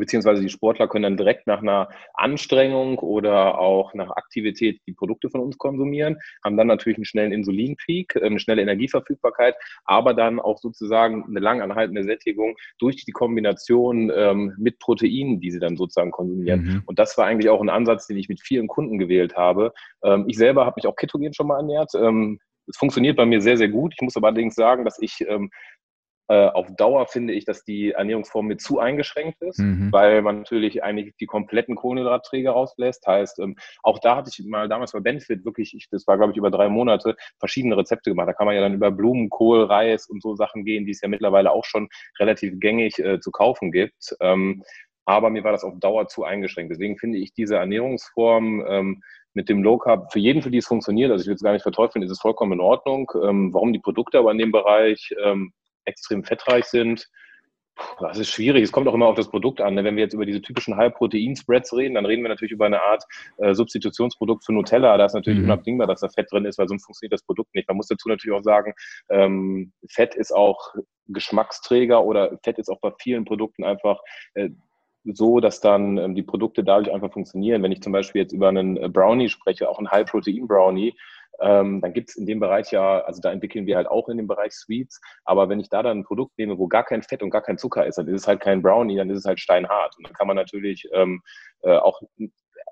beziehungsweise die Sportler können dann direkt nach einer Anstrengung oder auch nach Aktivität die Produkte von uns konsumieren, haben dann natürlich einen schnellen Insulinpeak, eine schnelle Energieverfügbarkeit, aber dann auch sozusagen eine langanhaltende Sättigung durch die Kombination ähm, mit Proteinen, die sie dann sozusagen konsumieren. Mhm. Und das war eigentlich auch ein Ansatz, den ich mit vielen Kunden gewählt habe. Ähm, ich selber habe mich auch ketogen schon mal ernährt. Ähm, es funktioniert bei mir sehr, sehr gut. Ich muss aber allerdings sagen, dass ich ähm, äh, auf Dauer finde ich, dass die Ernährungsform mir zu eingeschränkt ist, mhm. weil man natürlich eigentlich die kompletten Kohlenhydratträger rauslässt. Heißt, ähm, auch da hatte ich mal damals bei Benefit wirklich, ich, das war glaube ich über drei Monate, verschiedene Rezepte gemacht. Da kann man ja dann über Blumenkohl, Reis und so Sachen gehen, die es ja mittlerweile auch schon relativ gängig äh, zu kaufen gibt. Ähm, aber mir war das auf Dauer zu eingeschränkt. Deswegen finde ich diese Ernährungsform ähm, mit dem Low Carb, für jeden, für die es funktioniert, also ich will es gar nicht verteufeln, ist es vollkommen in Ordnung. Ähm, warum die Produkte aber in dem Bereich ähm, extrem fettreich sind. Das ist schwierig. Es kommt auch immer auf das Produkt an. Wenn wir jetzt über diese typischen High-Protein-Spreads reden, dann reden wir natürlich über eine Art äh, Substitutionsprodukt für Nutella. Da ist natürlich mhm. unabdingbar, dass da Fett drin ist, weil sonst funktioniert das Produkt nicht. Man muss dazu natürlich auch sagen, ähm, Fett ist auch Geschmacksträger oder Fett ist auch bei vielen Produkten einfach äh, so, dass dann ähm, die Produkte dadurch einfach funktionieren. Wenn ich zum Beispiel jetzt über einen äh, Brownie spreche, auch einen High-Protein-Brownie, ähm, dann gibt es in dem Bereich ja, also da entwickeln wir halt auch in dem Bereich Sweets, aber wenn ich da dann ein Produkt nehme, wo gar kein Fett und gar kein Zucker ist, dann ist es halt kein Brownie, dann ist es halt steinhart. Und dann kann man natürlich ähm, äh, auch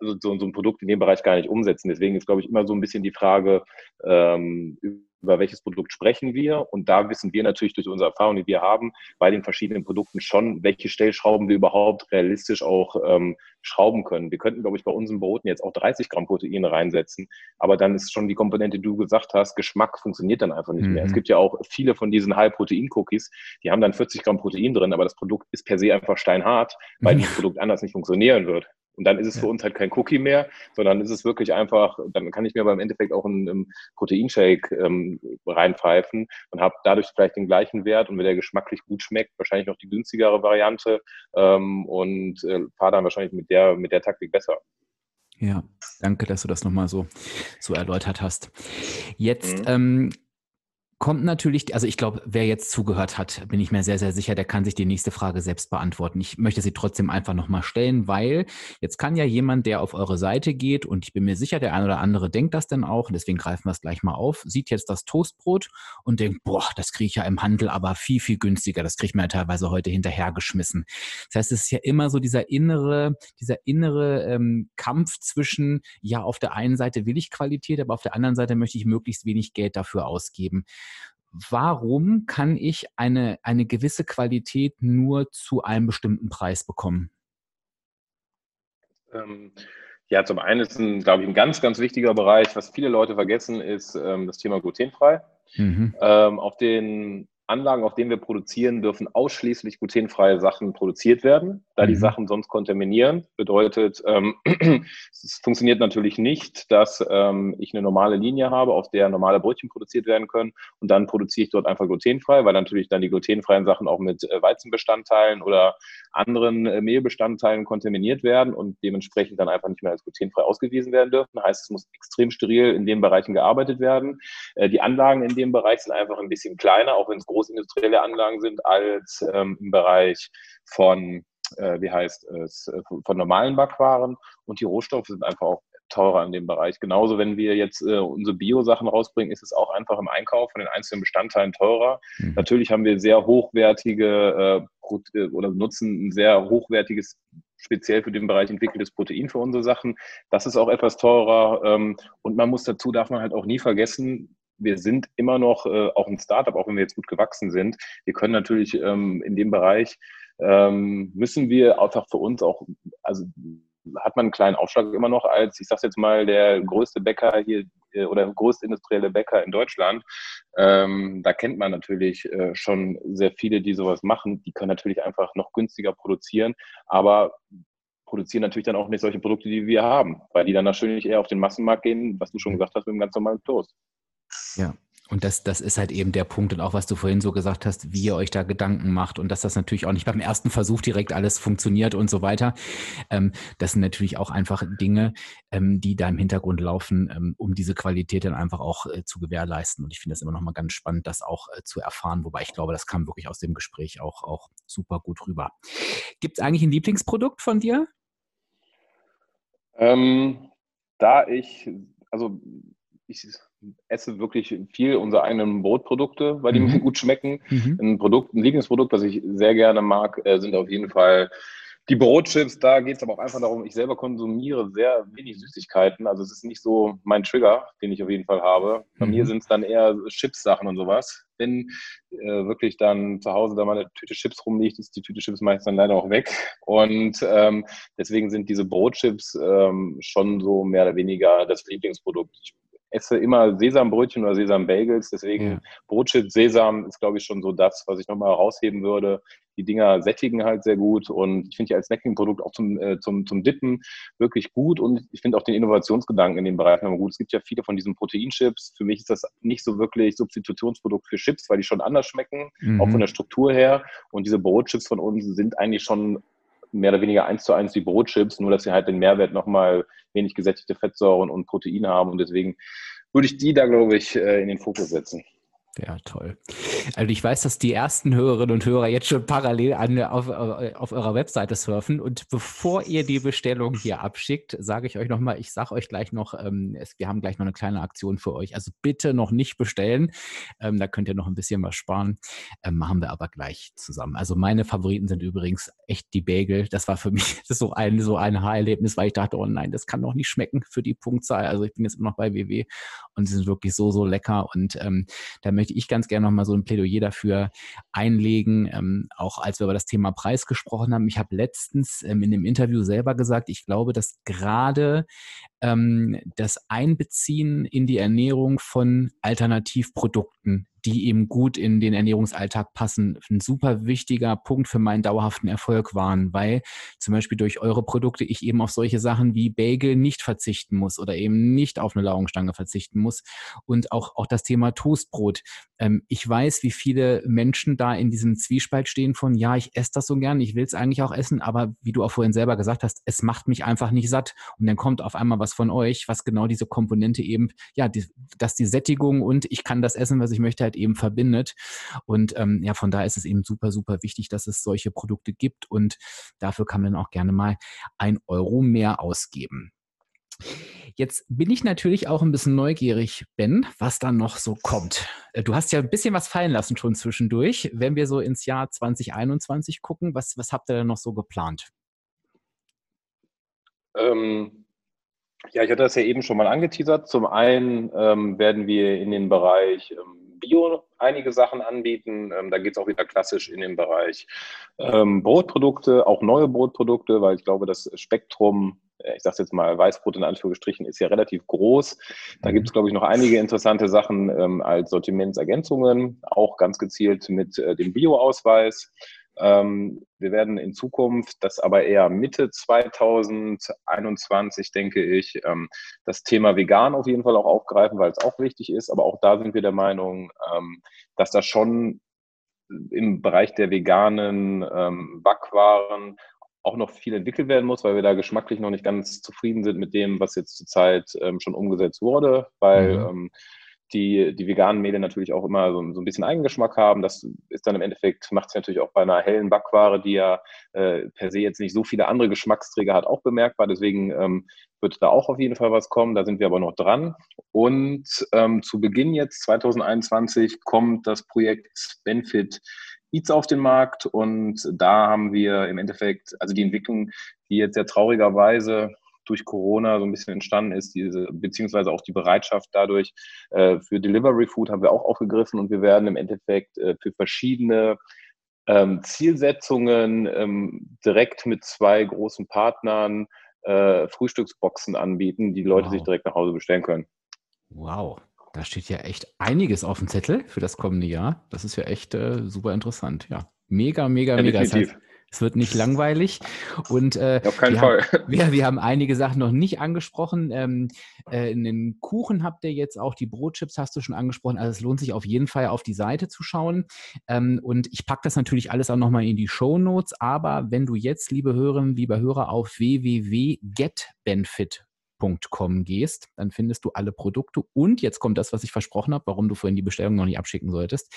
also so, so ein Produkt in dem Bereich gar nicht umsetzen. Deswegen ist, glaube ich, immer so ein bisschen die Frage, ähm, über welches Produkt sprechen wir. Und da wissen wir natürlich durch unsere Erfahrung, die wir haben, bei den verschiedenen Produkten schon, welche Stellschrauben wir überhaupt realistisch auch ähm, schrauben können. Wir könnten, glaube ich, bei unseren Broten jetzt auch 30 Gramm Protein reinsetzen, aber dann ist schon die Komponente, die du gesagt hast, Geschmack funktioniert dann einfach nicht mhm. mehr. Es mhm. gibt ja auch viele von diesen High-Protein-Cookies, die haben dann 40 Gramm Protein drin, aber das Produkt ist per se einfach steinhart, weil mhm. (laughs) dieses Produkt anders nicht funktionieren wird. Und dann ist es ja. für uns halt kein Cookie mehr, sondern ist es wirklich einfach, dann kann ich mir aber im Endeffekt auch einen, einen Proteinshake ähm, reinpfeifen und habe dadurch vielleicht den gleichen Wert und wenn der geschmacklich gut schmeckt, wahrscheinlich noch die günstigere Variante ähm, und äh, fahre dann wahrscheinlich mit der, mit der Taktik besser. Ja, danke, dass du das nochmal so, so erläutert hast. Jetzt mhm. ähm, kommt natürlich, also ich glaube, wer jetzt zugehört hat, bin ich mir sehr, sehr sicher, der kann sich die nächste Frage selbst beantworten. Ich möchte sie trotzdem einfach nochmal stellen, weil jetzt kann ja jemand, der auf eure Seite geht, und ich bin mir sicher, der ein oder andere denkt das dann auch, deswegen greifen wir es gleich mal auf, sieht jetzt das Toastbrot und denkt, boah, das kriege ich ja im Handel aber viel, viel günstiger. Das kriege ich mir ja teilweise heute hinterhergeschmissen. Das heißt, es ist ja immer so dieser innere, dieser innere ähm, Kampf zwischen, ja, auf der einen Seite will ich Qualität, aber auf der anderen Seite möchte ich möglichst wenig Geld dafür ausgeben warum kann ich eine, eine gewisse Qualität nur zu einem bestimmten Preis bekommen? Ähm, ja, zum einen ist ein, glaube ich, ein ganz, ganz wichtiger Bereich, was viele Leute vergessen, ist ähm, das Thema glutenfrei. Mhm. Ähm, auf den Anlagen, auf denen wir produzieren, dürfen ausschließlich glutenfreie Sachen produziert werden, da mhm. die Sachen sonst kontaminieren. Bedeutet, ähm, (clears throat) es funktioniert natürlich nicht, dass ähm, ich eine normale Linie habe, auf der normale Brötchen produziert werden können und dann produziere ich dort einfach glutenfrei, weil natürlich dann die glutenfreien Sachen auch mit äh, Weizenbestandteilen oder anderen äh, Mehlbestandteilen kontaminiert werden und dementsprechend dann einfach nicht mehr als glutenfrei ausgewiesen werden dürfen. Heißt, es muss extrem steril in den Bereichen gearbeitet werden. Äh, die Anlagen in dem Bereich sind einfach ein bisschen kleiner, auch wenn es groß großindustrielle Anlagen sind, als ähm, im Bereich von, äh, wie heißt es, äh, von normalen Backwaren. Und die Rohstoffe sind einfach auch teurer in dem Bereich. Genauso, wenn wir jetzt äh, unsere Bio-Sachen rausbringen, ist es auch einfach im Einkauf von den einzelnen Bestandteilen teurer. Mhm. Natürlich haben wir sehr hochwertige äh, äh, oder nutzen ein sehr hochwertiges speziell für den Bereich entwickeltes Protein für unsere Sachen. Das ist auch etwas teurer. Ähm, und man muss dazu, darf man halt auch nie vergessen, wir sind immer noch äh, auch ein Startup, auch wenn wir jetzt gut gewachsen sind. Wir können natürlich ähm, in dem Bereich, ähm, müssen wir einfach für uns auch, also hat man einen kleinen Aufschlag immer noch als, ich sage jetzt mal, der größte Bäcker hier äh, oder größte industrielle Bäcker in Deutschland. Ähm, da kennt man natürlich äh, schon sehr viele, die sowas machen. Die können natürlich einfach noch günstiger produzieren, aber produzieren natürlich dann auch nicht solche Produkte, die wir haben, weil die dann natürlich eher auf den Massenmarkt gehen, was du schon gesagt hast, mit dem ganz normalen Toast. Ja. Und das, das ist halt eben der Punkt und auch was du vorhin so gesagt hast, wie ihr euch da Gedanken macht und dass das natürlich auch nicht beim ersten Versuch direkt alles funktioniert und so weiter. Ähm, das sind natürlich auch einfach Dinge, ähm, die da im Hintergrund laufen, ähm, um diese Qualität dann einfach auch äh, zu gewährleisten. Und ich finde das immer nochmal ganz spannend, das auch äh, zu erfahren, wobei ich glaube, das kam wirklich aus dem Gespräch auch, auch super gut rüber. Gibt es eigentlich ein Lieblingsprodukt von dir? Ähm, da ich, also ich esse wirklich viel unserer eigenen Brotprodukte, weil die mhm. mir gut schmecken. Mhm. Ein Produkt, ein Lieblingsprodukt, was ich sehr gerne mag, äh, sind auf jeden Fall die Brotchips. Da geht es aber auch einfach darum, ich selber konsumiere sehr wenig Süßigkeiten. Also es ist nicht so mein Trigger, den ich auf jeden Fall habe. Bei mhm. mir sind es dann eher Chips-Sachen und sowas. Wenn äh, wirklich dann zu Hause da mal eine Tüte Chips rumliegt, ist die Tüte Chips meistens dann leider auch weg. Und ähm, deswegen sind diese Brotchips ähm, schon so mehr oder weniger das Lieblingsprodukt. Ich esse immer Sesambrötchen oder Sesambagels, deswegen ja. Brotchips, Sesam ist, glaube ich, schon so das, was ich nochmal herausheben würde. Die Dinger sättigen halt sehr gut und ich finde die als Snacking-Produkt auch zum, äh, zum, zum Dippen wirklich gut und ich finde auch den Innovationsgedanken in dem Bereich nochmal gut. Es gibt ja viele von diesen Proteinchips. Für mich ist das nicht so wirklich Substitutionsprodukt für Chips, weil die schon anders schmecken, mhm. auch von der Struktur her. Und diese Brotchips von uns sind eigentlich schon mehr oder weniger eins zu eins wie Brotchips, nur dass sie halt den Mehrwert nochmal wenig gesättigte Fettsäuren und Proteine haben und deswegen würde ich die da, glaube ich, äh, in den Fokus setzen. Ja, toll. Also ich weiß, dass die ersten Hörerinnen und Hörer jetzt schon parallel an, auf, auf eurer Webseite surfen. Und bevor ihr die Bestellung hier abschickt, sage ich euch nochmal, ich sage euch gleich noch, ähm, es, wir haben gleich noch eine kleine Aktion für euch. Also bitte noch nicht bestellen. Ähm, da könnt ihr noch ein bisschen was sparen. Ähm, machen wir aber gleich zusammen. Also meine Favoriten sind übrigens echt die Bagel. Das war für (laughs) mich so ein, so ein Haarerlebnis, weil ich dachte, oh nein, das kann doch nicht schmecken für die Punktzahl. Also ich bin jetzt immer noch bei WW und sie sind wirklich so, so lecker. Und ähm, da möchte ich ganz gerne nochmal so ein Plädoyer dafür einlegen, ähm, auch als wir über das Thema Preis gesprochen haben. Ich habe letztens ähm, in dem Interview selber gesagt, ich glaube, dass gerade ähm, das Einbeziehen in die Ernährung von Alternativprodukten die eben gut in den Ernährungsalltag passen, ein super wichtiger Punkt für meinen dauerhaften Erfolg waren, weil zum Beispiel durch eure Produkte ich eben auf solche Sachen wie Bagel nicht verzichten muss oder eben nicht auf eine Laugenstange verzichten muss. Und auch, auch das Thema Toastbrot. Ähm, ich weiß, wie viele Menschen da in diesem Zwiespalt stehen von, ja, ich esse das so gern, ich will es eigentlich auch essen, aber wie du auch vorhin selber gesagt hast, es macht mich einfach nicht satt. Und dann kommt auf einmal was von euch, was genau diese Komponente eben, ja, die, dass die Sättigung und ich kann das essen, was ich möchte, halt eben verbindet. Und ähm, ja, von daher ist es eben super, super wichtig, dass es solche Produkte gibt und dafür kann man auch gerne mal ein Euro mehr ausgeben. Jetzt bin ich natürlich auch ein bisschen neugierig, Ben, was da noch so kommt. Äh, du hast ja ein bisschen was fallen lassen schon zwischendurch. Wenn wir so ins Jahr 2021 gucken, was, was habt ihr denn noch so geplant? Ähm, ja, ich hatte das ja eben schon mal angeteasert. Zum einen ähm, werden wir in den Bereich ähm, Bio einige Sachen anbieten. Ähm, da geht es auch wieder klassisch in den Bereich ähm, Brotprodukte, auch neue Brotprodukte, weil ich glaube, das Spektrum, äh, ich sage jetzt mal Weißbrot in Anführungsstrichen, ist ja relativ groß. Da mhm. gibt es, glaube ich, noch einige interessante Sachen ähm, als Sortimentsergänzungen, auch ganz gezielt mit äh, dem Bio-Ausweis. Ähm, wir werden in Zukunft, das aber eher Mitte 2021, denke ich, ähm, das Thema vegan auf jeden Fall auch aufgreifen, weil es auch wichtig ist. Aber auch da sind wir der Meinung, ähm, dass das schon im Bereich der veganen Backwaren auch noch viel entwickelt werden muss, weil wir da geschmacklich noch nicht ganz zufrieden sind mit dem, was jetzt zurzeit schon umgesetzt wurde, weil mhm. Die, die veganen Mehle natürlich auch immer so, so ein bisschen Eigengeschmack haben. Das ist dann im Endeffekt, macht es natürlich auch bei einer hellen Backware, die ja äh, per se jetzt nicht so viele andere Geschmacksträger hat, auch bemerkbar. Deswegen ähm, wird da auch auf jeden Fall was kommen. Da sind wir aber noch dran. Und ähm, zu Beginn jetzt 2021 kommt das Projekt Benefit Eats auf den Markt und da haben wir im Endeffekt, also die Entwicklung, die jetzt ja traurigerweise durch Corona so ein bisschen entstanden ist, diese, beziehungsweise auch die Bereitschaft dadurch äh, für Delivery Food haben wir auch aufgegriffen und wir werden im Endeffekt äh, für verschiedene ähm, Zielsetzungen ähm, direkt mit zwei großen Partnern äh, Frühstücksboxen anbieten, die Leute wow. sich direkt nach Hause bestellen können. Wow, da steht ja echt einiges auf dem Zettel für das kommende Jahr. Das ist ja echt äh, super interessant, ja. Mega, mega, ja, mega. Definitiv. Das heißt, es wird nicht langweilig. Und äh, auf keinen wir Fall. Haben, (laughs) wir, wir haben einige Sachen noch nicht angesprochen. Ähm, äh, in den Kuchen habt ihr jetzt auch, die Brotchips hast du schon angesprochen. Also es lohnt sich auf jeden Fall auf die Seite zu schauen. Ähm, und ich packe das natürlich alles auch nochmal in die Show Notes. Aber wenn du jetzt, liebe Hörerinnen, lieber Hörer, auf www.getbenefit www.amazon.com gehst, dann findest du alle Produkte. Und jetzt kommt das, was ich versprochen habe, warum du vorhin die Bestellung noch nicht abschicken solltest.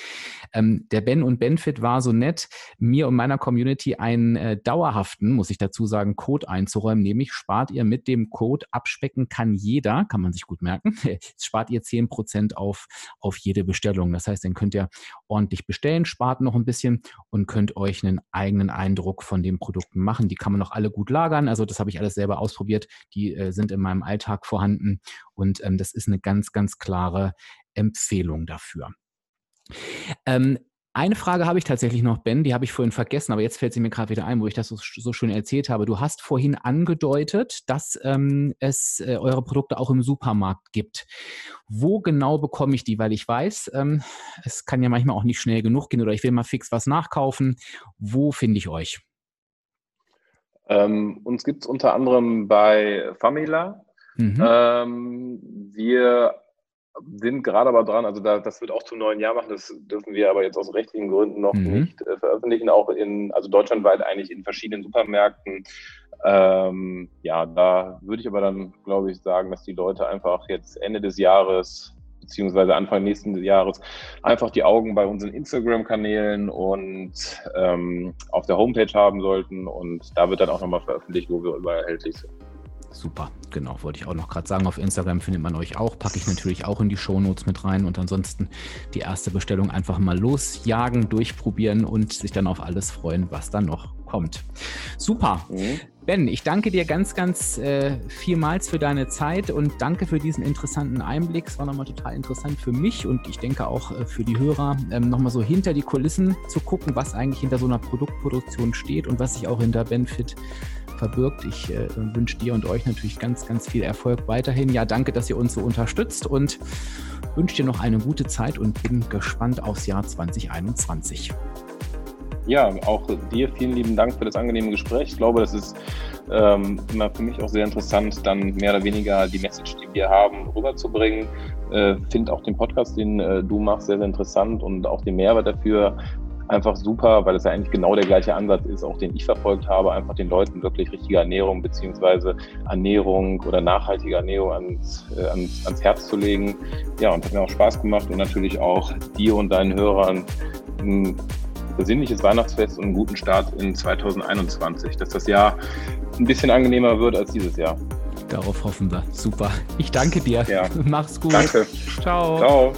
Ähm, der Ben und Benfit war so nett, mir und meiner Community einen äh, dauerhaften, muss ich dazu sagen, Code einzuräumen, nämlich spart ihr mit dem Code abspecken kann jeder, kann man sich gut merken, (laughs) spart ihr 10% auf, auf jede Bestellung. Das heißt, dann könnt ihr ordentlich bestellen, spart noch ein bisschen und könnt euch einen eigenen Eindruck von den Produkten machen. Die kann man noch alle gut lagern. Also das habe ich alles selber ausprobiert. Die äh, sind in meinem meinem Alltag vorhanden. Und ähm, das ist eine ganz, ganz klare Empfehlung dafür. Ähm, eine Frage habe ich tatsächlich noch, Ben, die habe ich vorhin vergessen, aber jetzt fällt sie mir gerade wieder ein, wo ich das so, so, schön erzählt habe. Du hast vorhin angedeutet, dass ähm, es äh, eure Produkte auch im Supermarkt gibt. Wo genau bekomme ich die? Weil ich weiß, ähm, es kann ja manchmal auch nicht schnell genug gehen oder ich will mal fix was nachkaufen. Wo finde ich euch? Ähm, uns gibt es unter anderem bei Famila. Mhm. Ähm, wir sind gerade aber dran, also da, das wird auch zum neuen Jahr machen, das dürfen wir aber jetzt aus rechtlichen Gründen noch mhm. nicht äh, veröffentlichen, auch in, also deutschlandweit eigentlich in verschiedenen Supermärkten. Ähm, ja, da würde ich aber dann, glaube ich, sagen, dass die Leute einfach jetzt Ende des Jahres beziehungsweise Anfang nächsten Jahres einfach die Augen bei unseren Instagram-Kanälen und ähm, auf der Homepage haben sollten. Und da wird dann auch nochmal veröffentlicht, wo wir überall erhältlich sind. Super, genau, wollte ich auch noch gerade sagen. Auf Instagram findet man euch auch, packe ich natürlich auch in die Shownotes mit rein und ansonsten die erste Bestellung einfach mal losjagen, durchprobieren und sich dann auf alles freuen, was dann noch kommt. Super. Mhm. Ben, ich danke dir ganz, ganz äh, vielmals für deine Zeit und danke für diesen interessanten Einblick. Es war nochmal total interessant für mich und ich denke auch äh, für die Hörer, ähm, nochmal so hinter die Kulissen zu gucken, was eigentlich hinter so einer Produktproduktion steht und was sich auch hinter Benfit verbirgt. Ich äh, wünsche dir und euch natürlich ganz, ganz viel Erfolg weiterhin. Ja, danke, dass ihr uns so unterstützt und wünsche dir noch eine gute Zeit und bin gespannt aufs Jahr 2021. Ja, auch dir vielen lieben Dank für das angenehme Gespräch. Ich glaube, das ist ähm, immer für mich auch sehr interessant, dann mehr oder weniger die Message, die wir haben, rüberzubringen. Äh, Finde auch den Podcast, den äh, du machst, sehr, sehr interessant und auch den Mehrwert dafür einfach super, weil es ja eigentlich genau der gleiche Ansatz ist, auch den ich verfolgt habe, einfach den Leuten wirklich richtige Ernährung beziehungsweise Ernährung oder nachhaltige Ernährung ans, äh, ans, ans Herz zu legen. Ja, und hat mir auch Spaß gemacht und natürlich auch dir und deinen Hörern ein besinnliches Weihnachtsfest und einen guten Start in 2021, dass das Jahr ein bisschen angenehmer wird als dieses Jahr. Darauf hoffen wir. Super. Ich danke dir. Ja. (laughs) Mach's gut. Danke. Ciao. Ciao.